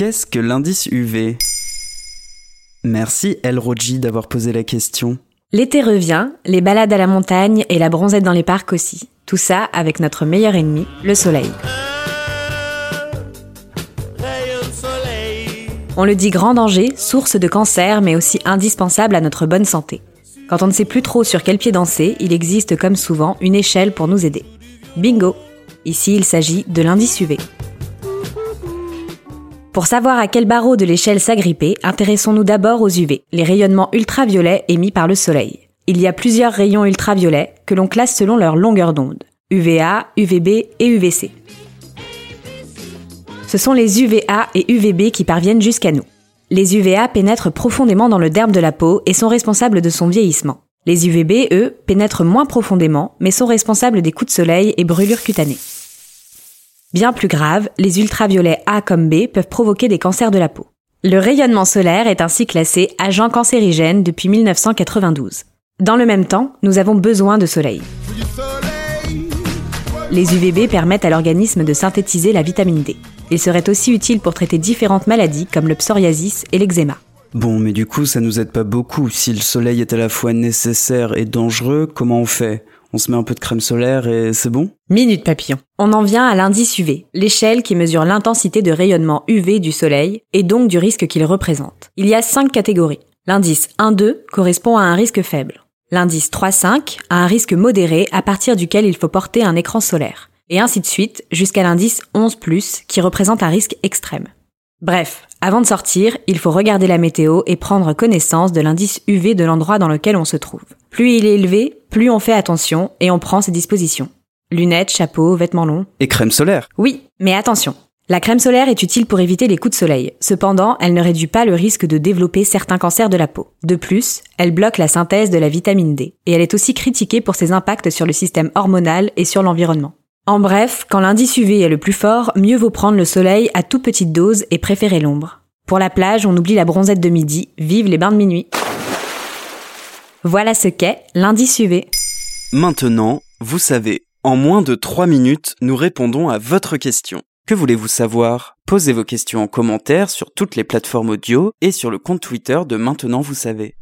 Qu'est-ce que l'indice UV Merci El Roji d'avoir posé la question. L'été revient, les balades à la montagne et la bronzette dans les parcs aussi. Tout ça avec notre meilleur ennemi, le soleil. On le dit grand danger, source de cancer, mais aussi indispensable à notre bonne santé. Quand on ne sait plus trop sur quel pied danser, il existe comme souvent une échelle pour nous aider. Bingo Ici, il s'agit de l'indice UV. Pour savoir à quel barreau de l'échelle s'agripper, intéressons-nous d'abord aux UV, les rayonnements ultraviolets émis par le soleil. Il y a plusieurs rayons ultraviolets que l'on classe selon leur longueur d'onde. UVA, UVB et UVC. Ce sont les UVA et UVB qui parviennent jusqu'à nous. Les UVA pénètrent profondément dans le derme de la peau et sont responsables de son vieillissement. Les UVB, eux, pénètrent moins profondément, mais sont responsables des coups de soleil et brûlures cutanées. Bien plus grave, les ultraviolets A comme B peuvent provoquer des cancers de la peau. Le rayonnement solaire est ainsi classé agent cancérigène depuis 1992. Dans le même temps, nous avons besoin de soleil. Les UVB permettent à l'organisme de synthétiser la vitamine D. Ils seraient aussi utiles pour traiter différentes maladies comme le psoriasis et l'eczéma. Bon, mais du coup, ça nous aide pas beaucoup. Si le soleil est à la fois nécessaire et dangereux, comment on fait? On se met un peu de crème solaire et c'est bon? Minute papillon. On en vient à l'indice UV, l'échelle qui mesure l'intensité de rayonnement UV du soleil et donc du risque qu'il représente. Il y a cinq catégories. L'indice 1-2 correspond à un risque faible. L'indice 3-5 a un risque modéré à partir duquel il faut porter un écran solaire. Et ainsi de suite jusqu'à l'indice 11+, qui représente un risque extrême. Bref, avant de sortir, il faut regarder la météo et prendre connaissance de l'indice UV de l'endroit dans lequel on se trouve. Plus il est élevé, plus on fait attention et on prend ses dispositions. Lunettes, chapeau, vêtements longs. Et crème solaire Oui, mais attention. La crème solaire est utile pour éviter les coups de soleil. Cependant, elle ne réduit pas le risque de développer certains cancers de la peau. De plus, elle bloque la synthèse de la vitamine D. Et elle est aussi critiquée pour ses impacts sur le système hormonal et sur l'environnement. En bref, quand l'indice UV est le plus fort, mieux vaut prendre le soleil à toute petite dose et préférer l'ombre. Pour la plage, on oublie la bronzette de midi, vive les bains de minuit. Voilà ce qu'est l'indice UV. Maintenant, vous savez, en moins de 3 minutes, nous répondons à votre question. Que voulez-vous savoir? Posez vos questions en commentaire sur toutes les plateformes audio et sur le compte Twitter de Maintenant vous savez.